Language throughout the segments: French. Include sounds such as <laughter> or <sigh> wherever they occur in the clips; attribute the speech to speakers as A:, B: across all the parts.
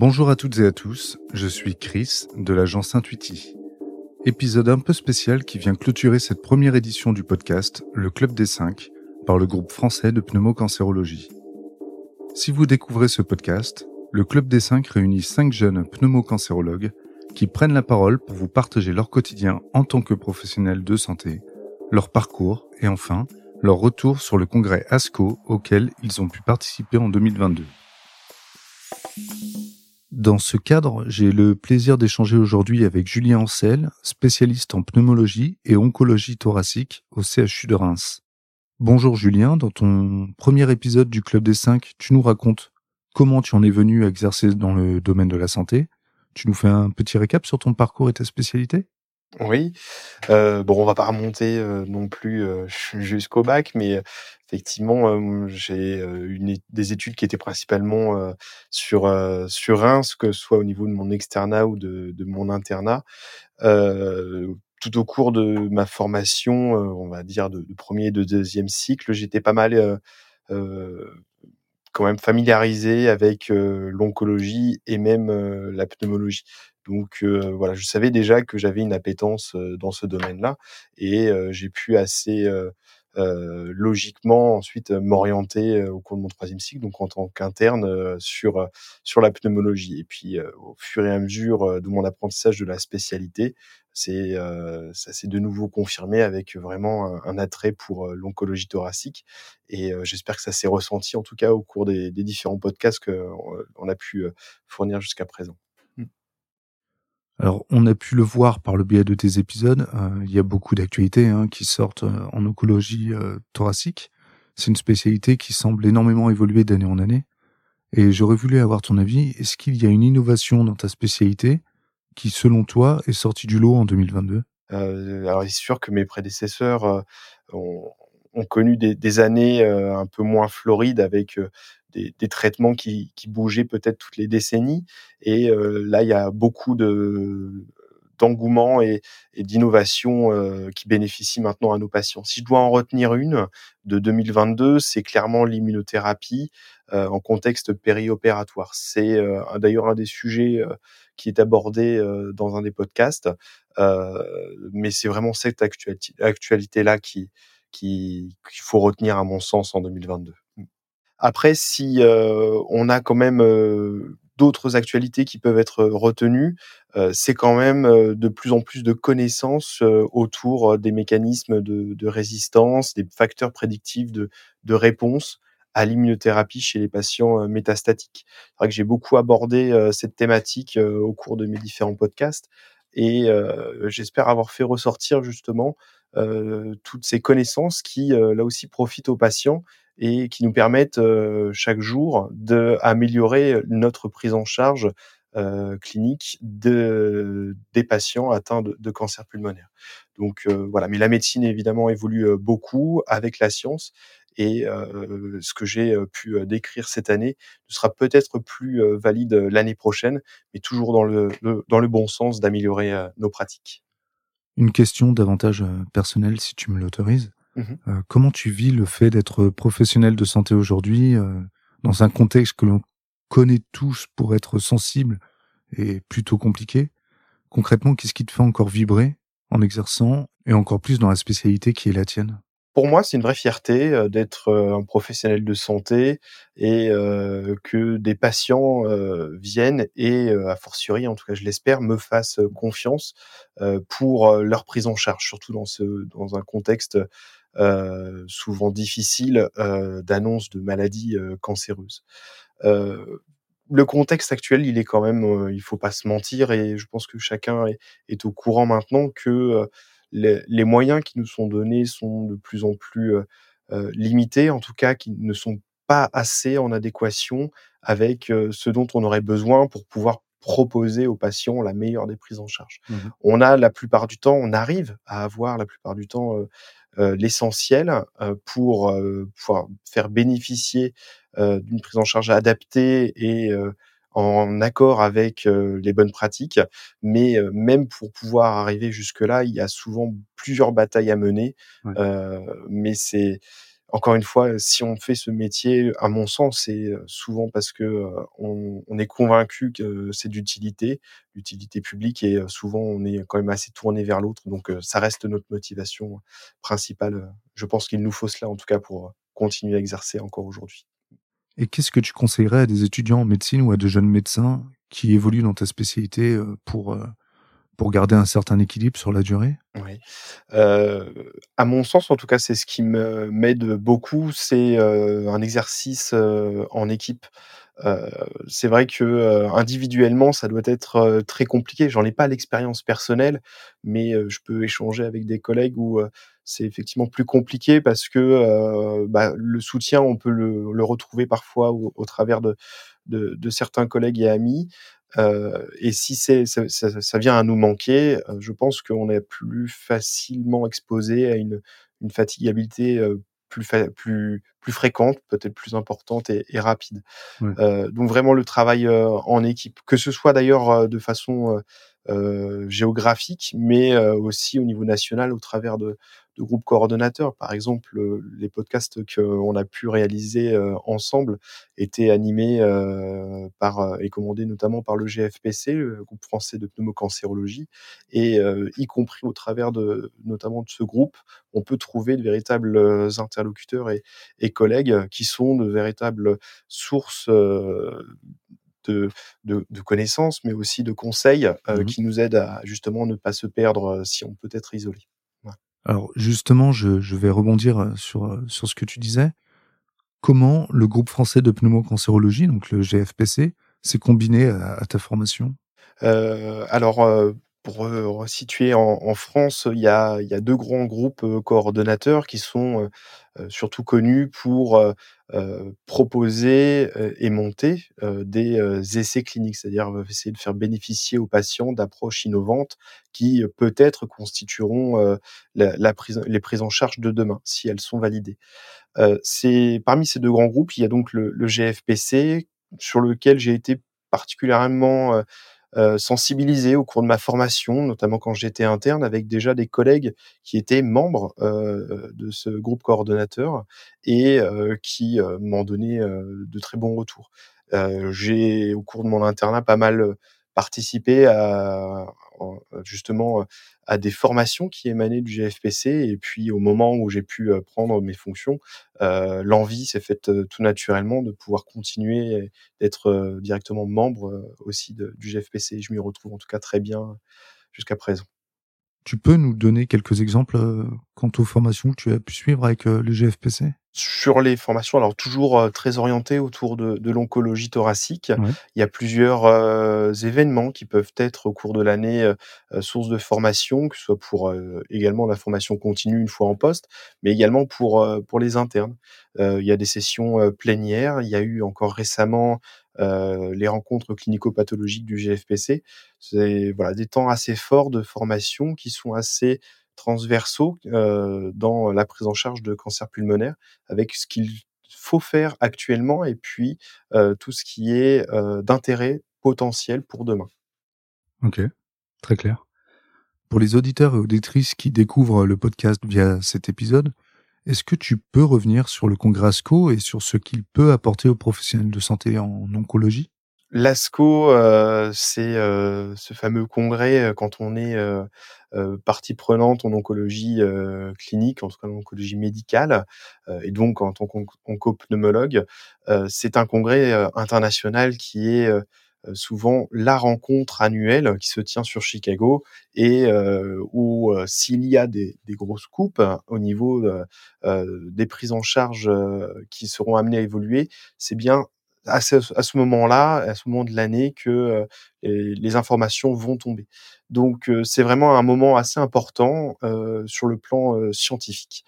A: Bonjour à toutes et à tous, je suis Chris de l'agence Intuiti. Épisode un peu spécial qui vient clôturer cette première édition du podcast Le Club des 5 par le groupe français de pneumocancérologie. Si vous découvrez ce podcast, le Club des 5 réunit 5 jeunes pneumocancérologues qui prennent la parole pour vous partager leur quotidien en tant que professionnels de santé, leur parcours et enfin leur retour sur le congrès ASCO auquel ils ont pu participer en 2022. Dans ce cadre, j'ai le plaisir d'échanger aujourd'hui avec Julien Ancel, spécialiste en pneumologie et oncologie thoracique au CHU de Reims. Bonjour Julien, dans ton premier épisode du Club des 5, tu nous racontes comment tu en es venu à exercer dans le domaine de la santé. Tu nous fais un petit récap sur ton parcours et ta spécialité?
B: Oui, heu, bon, on va pas remonter, heu, non plus, heu, <laughs> jusqu'au bac, mais effectivement, hem, j'ai, une des études qui étaient principalement, sur, sur Reims, que ce soit au niveau de mon externat ou de mon internat. Tout au cours de ma formation, on va dire de 1 et de deuxième cycle, j'étais pas mal, quand même familiarisé avec, l'oncologie et même, la pneumologie. Donc voilà, je savais déjà que j'avais une appétence, dans ce domaine-là et j'ai pu assez, logiquement ensuite, m'orienter, au cours de mon troisième cycle, donc en tant qu'interne, sur, sur la pneumologie et puis, au fur et à mesure, de mon apprentissage de la spécialité, c'est, ça s'est de nouveau confirmé avec vraiment un attrait pour, l'oncologie thoracique et j'espère que ça s'est ressenti en tout cas au cours des différents podcasts qu'on, on a pu, fournir jusqu'à présent.
A: Alors, on a pu le voir par le biais de tes épisodes, euh, il y a beaucoup d'actualités hein, qui sortent euh, en oncologie euh, thoracique. C'est une spécialité qui semble énormément évoluer d'année en année. Et j'aurais voulu avoir ton avis. Est-ce qu'il y a une innovation dans ta spécialité qui, selon toi, est sortie du lot en 2022
B: Alors, il est sûr que mes prédécesseurs ont, connu des années un peu moins florides avec des, des, traitements qui, qui bougeaient peut-être toutes les décennies. Et euh, là, il y a beaucoup de d'engouement et, et d'innovation euh, qui bénéficient maintenant à nos patients. Si je dois en retenir une de 2022, c'est clairement l'immunothérapie euh, en contexte périopératoire. C'est euh, d'ailleurs un des sujets euh, qui est abordé euh, dans un des podcasts, mais c'est vraiment cette actualité-là qui qu'il faut retenir à mon sens en 2022. Après, si euh, on a quand même euh, d'autres actualités qui peuvent être retenues, euh, c'est quand même de plus en plus de connaissances autour des mécanismes de, de, résistance, des facteurs prédictifs de, de réponse à l'immunothérapie chez les patients métastatiques. C'est vrai que j'ai beaucoup abordé cette thématique au cours de mes différents podcasts et j'espère avoir fait ressortir justement toutes ces connaissances qui, là aussi, profitent aux patients et qui nous permettent chaque jour d'améliorer notre prise en charge clinique de, des patients atteints de, cancer pulmonaire. Donc voilà, mais la médecine évidemment évolue beaucoup avec la science et ce que j'ai pu décrire cette année ne sera peut-être plus valide l'année prochaine, mais toujours dans le, le, dans le bon sens d'améliorer nos pratiques.
A: Une question davantage personnelle, si tu me l'autorises.
B: Mmh
A: euh, comment tu vis le fait d'être professionnel de santé aujourd'hui euh, dans un contexte que l'on connaît tous pour être sensible et plutôt compliqué? Concrètement, qu'est-ce qui te fait encore vibrer en exerçant et encore plus dans la spécialité qui est la tienne?
B: Pour moi, c'est une vraie fierté euh, d'être euh, un professionnel de santé et euh, que des patients euh, viennent et, a fortiori, en tout cas je l'espère, me fassent confiance pour leur prise en charge, surtout dans, ce, dans un contexte euh, souvent difficile euh, d'annonce de maladies euh, cancéreuses. le contexte actuel, il est quand même, il faut pas se mentir, et je pense que chacun est, est au courant maintenant que les, les, moyens qui nous sont donnés sont de plus en plus limités, en tout cas qui ne sont pas assez en adéquation avec ce dont on aurait besoin pour pouvoir proposer aux patients la meilleure des prises en charge. Mmh on a la plupart du temps, on arrive à avoir la plupart du temps euh, l'essentiel euh, pour euh, pouvoir faire bénéficier d'une prise en charge adaptée et en accord avec les bonnes pratiques. Mais même pour pouvoir arriver jusque-là, il y a souvent plusieurs batailles à mener. Ouais. mais c'est encore une fois, si on fait ce métier, à mon sens, c'est souvent parce que on, est convaincu que c'est d'utilité, d'utilité publique, et souvent on est quand même assez tourné vers l'autre. Donc ça reste notre motivation principale. Je pense qu'il nous faut cela, en tout cas, pour continuer à exercer encore aujourd'hui.
A: Et qu'est-ce que tu conseillerais à des étudiants en médecine ou à de jeunes médecins qui évoluent dans ta spécialité pour pour garder un certain équilibre sur la durée?
B: Oui. Euh, à mon sens, en tout cas, c'est ce qui m'aide beaucoup, c'est euh, un exercice euh, en équipe. Euh, c'est vrai que euh, individuellement, ça doit être euh, très compliqué. J'en ai pas l'expérience personnelle, mais je peux échanger avec des collègues où c'est effectivement plus compliqué parce que bah, le soutien, on peut le, retrouver parfois au, travers de, certains collègues et amis. Et si ça, vient à nous manquer, je pense qu'on est plus facilement exposé à une, fatigabilité plus, plus, plus fréquente, peut-être plus importante et, et rapide. Ouais. Euh, donc vraiment le travail en équipe, que ce soit d'ailleurs de façon géographique, mais aussi au niveau national au travers de, de groupes coordonnateurs. Par exemple, les podcasts qu'on a pu réaliser ensemble étaient animés par et commandés notamment par le GFPC, le groupe français de pneumocancérologie, et y compris au travers de notamment de ce groupe, on peut trouver de véritables interlocuteurs et, et collègues qui sont de véritables sources de, de, de, connaissances, mais aussi de conseils euh, mmh qui nous aident à justement ne pas se perdre si on peut être isolé.
A: Alors justement, je, je, vais rebondir sur, sur ce que tu disais. Comment le groupe français de pneumocancérologie, donc le GFPC, s'est combiné à, ta formation?
B: Euh, Alors, euh, pour resituer en, France, il y a deux grands groupes coordonnateurs qui sont surtout connus pour proposer et monter des essais cliniques, c'est-à-dire essayer de faire bénéficier aux patients d'approches innovantes qui peut-être constitueront la, la prise, les prises en charge de demain si elles sont validées. c'est parmi ces deux grands groupes, il y a donc le, le GFPC sur lequel j'ai été particulièrement euh, sensibilisé au cours de ma formation, notamment quand j'étais interne, avec déjà des collègues qui étaient membres euh, de ce groupe coordonnateur et euh, qui euh, m'ont donné de très bons retours. J'ai, au cours de mon internat, pas mal participé à justement à des formations qui émanaient du GFPC et puis au moment où j'ai pu prendre mes fonctions, euh, l'envie s'est faite tout naturellement de pouvoir continuer d'être directement membre aussi du GFPC. Je m'y retrouve en tout cas très bien jusqu'à présent.
A: Tu peux nous donner quelques exemples quant aux formations que tu as pu suivre avec le GFPC
B: sur les formations, alors toujours très orientées autour de, de l'oncologie thoracique. Il y a plusieurs euh, événements qui peuvent être au cours de l'année euh, source de formation, que ce soit pour euh, également la formation continue une fois en poste, mais également pour pour les internes. il y a des sessions plénières. Il y a eu encore récemment les rencontres clinico-pathologiques du GFPC. C'est voilà des temps assez forts de formation qui sont assez transversaux euh, dans la prise en charge de cancer pulmonaire, avec ce qu'il faut faire actuellement et puis euh, tout ce qui est euh, d'intérêt potentiel pour demain.
A: Ok, très clair. Pour les auditeurs et auditrices qui découvrent le podcast via cet épisode, est-ce que tu peux revenir sur le congrès ASCO et sur ce qu'il peut apporter aux professionnels de santé en oncologie?
B: L'ASCO, euh, c'est euh, ce fameux congrès euh, quand on est euh, partie prenante en oncologie clinique, en tout cas en oncologie médicale, et donc en tant qu'oncopneumologue. c'est un congrès international qui est souvent la rencontre annuelle qui se tient sur Chicago et où s'il y a des, des grosses coupes au niveau des prises en charge qui seront amenées à évoluer, c'est bien à ce, moment-là, à ce moment de l'année, que les, informations vont tomber. Donc c'est vraiment un moment assez important sur le plan scientifique.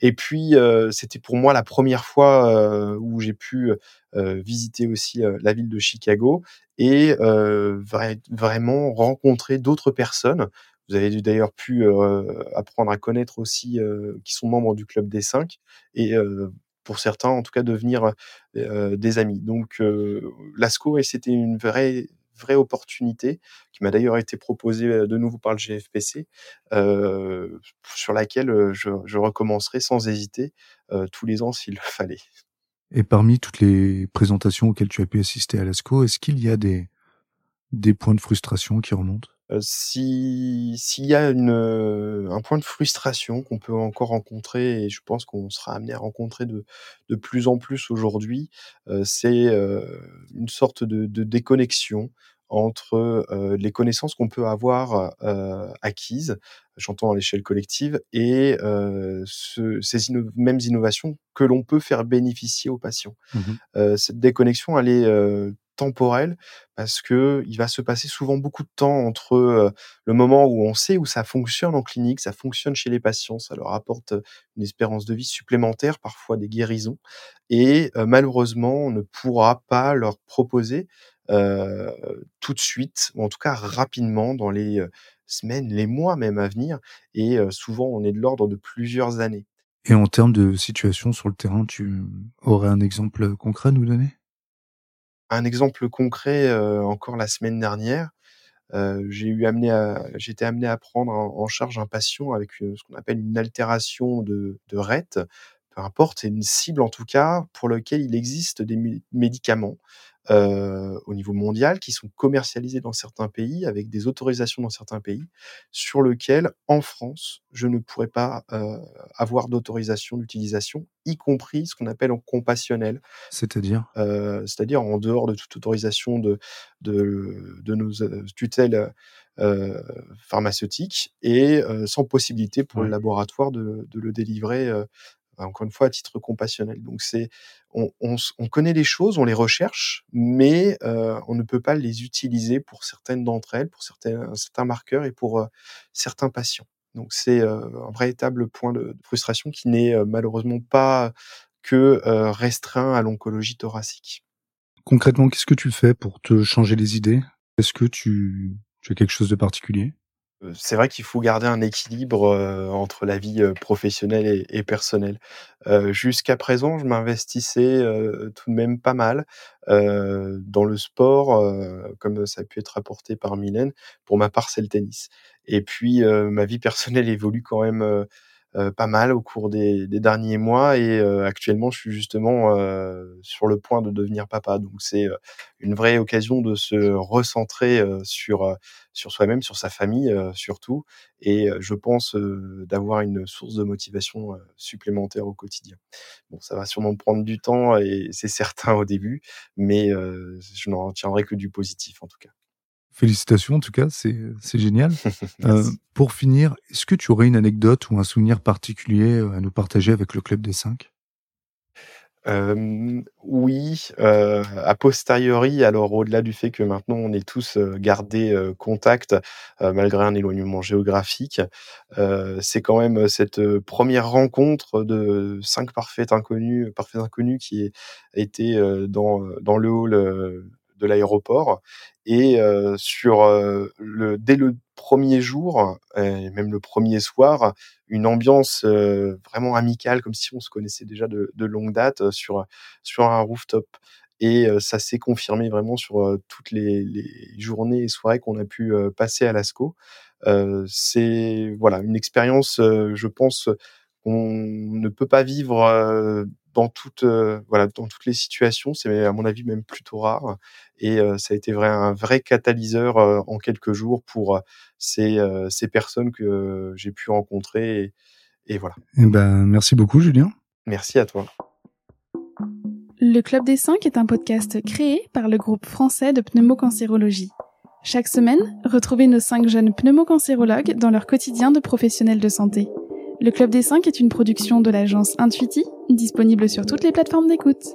B: Et puis c'était pour moi la première fois où j'ai pu visiter aussi la ville de Chicago et vra vraiment rencontrer d'autres personnes. Vous avez d'ailleurs pu apprendre à connaître aussi qui sont membres du club des cinq et pour certains, en tout cas, devenir des amis. Donc, l'ASCO, et c'était une vraie, vraie opportunité qui m'a d'ailleurs été proposée de nouveau par le GFPC, sur laquelle je, je, recommencerai sans hésiter tous les ans s'il le <laughs> fallait.
A: Et parmi toutes les présentations auxquelles tu as pu assister à l'ASCO, est-ce qu'il y a des, des points de frustration qui remontent?
B: Si s'il y a une, un point de frustration qu'on peut encore rencontrer et je pense qu'on sera amené à rencontrer de de plus en plus aujourd'hui, c'est, une sorte de de déconnexion entre, les connaissances qu'on peut avoir, acquises, j'entends à l'échelle collective et ce ces mêmes innovations que l'on peut faire bénéficier aux patients. Mmh cette déconnexion, elle est, temporel parce que il va se passer souvent beaucoup de temps entre le moment où on sait où ça fonctionne en clinique, ça fonctionne chez les patients, ça leur apporte une espérance de vie supplémentaire, parfois des guérisons, et malheureusement on ne pourra pas leur proposer tout de suite, ou en tout cas rapidement dans les semaines, les mois même à venir, et souvent on est de l'ordre de plusieurs années.
A: Et en termes de situation sur le terrain, tu aurais un exemple concret à nous donner?
B: Un exemple concret, encore la semaine dernière, j'ai été amené à prendre en charge un patient avec, ce qu'on appelle une altération de de RET. Peu importe, c'est une cible en tout cas pour lequel il existe des médicaments euh, au niveau mondial qui sont commercialisés dans certains pays avec des autorisations dans certains pays sur lequel en France je ne pourrais pas euh, avoir d'autorisation d'utilisation y compris ce qu'on appelle en compassionnel.
A: C'est-à-dire?
B: Euh, c'est-à-dire en dehors de toute autorisation de de, de nos tutelles pharmaceutiques et sans possibilité pour le laboratoire de, de le délivrer encore une fois à titre compassionnel. Donc c'est on, on, on, connaît les choses, on les recherche, mais euh, on ne peut pas les utiliser pour certaines d'entre elles, pour certains, marqueurs et pour euh, certains patients. Donc c'est euh, un véritable point de, frustration qui n'est euh, malheureusement pas que restreint à l'oncologie thoracique.
A: Concrètement, qu'est-ce que tu fais pour te changer les idées? Est-ce que tu, tu as quelque chose de particulier?
B: C'est vrai qu'il faut garder un équilibre, entre la vie, professionnelle et personnelle. jusqu'à présent, je m'investissais, tout de même pas mal, dans le sport, comme ça a pu être rapporté par Mylène. Pour ma part, c'est le tennis et puis, ma vie <laughs> personnelle évolue quand même, euh, pas mal au cours des, des derniers mois et euh, actuellement je suis justement euh, sur le point de devenir papa. Donc c'est une vraie occasion de se recentrer sur sur soi-même, sur sa famille surtout, et je pense d'avoir une source de motivation supplémentaire au quotidien. Bon, ça va sûrement prendre du temps et c'est certain au début, mais je n'en retiendrai que du positif en tout cas.
A: Félicitations en tout cas, c'est génial. <laughs> euh, pour finir, est-ce que tu aurais une anecdote ou un souvenir particulier euh, à nous partager avec le Club des Cinq?
B: Euh, oui, euh, a posteriori, alors au-delà du fait que maintenant on est tous gardés contact malgré un éloignement géographique, c'est quand même cette première rencontre de cinq parfaits inconnus, parfaits inconnus qui a été dans dans le hall de l'aéroport. Et euh, sur euh, le, dès le premier jour, et même le premier soir, une ambiance euh, vraiment amicale, comme si on se connaissait déjà de, de longue date sur, sur un rooftop. Et ça s'est confirmé vraiment sur toutes les, les, journées et soirées qu'on a pu passer à Lascaux. c'est voilà une expérience, je pense, qu'on ne peut pas vivre dans toutes euh, voilà dans toutes les situations. C'est à mon avis même plutôt rare et euh, ça a été vrai, un vrai catalyseur euh, en quelques jours pour ces ces personnes que j'ai pu rencontrer et, et voilà.
A: Eh ben merci beaucoup Julien.
B: Merci à toi.
C: Le Club des 5 est un podcast créé par le groupe français de pneumocancérologie. Chaque semaine, retrouvez nos cinq jeunes pneumocancérologues dans leur quotidien de professionnels de santé. Le Club des 5 est une production de l'agence Intuiti, disponible sur toutes les plateformes d'écoute.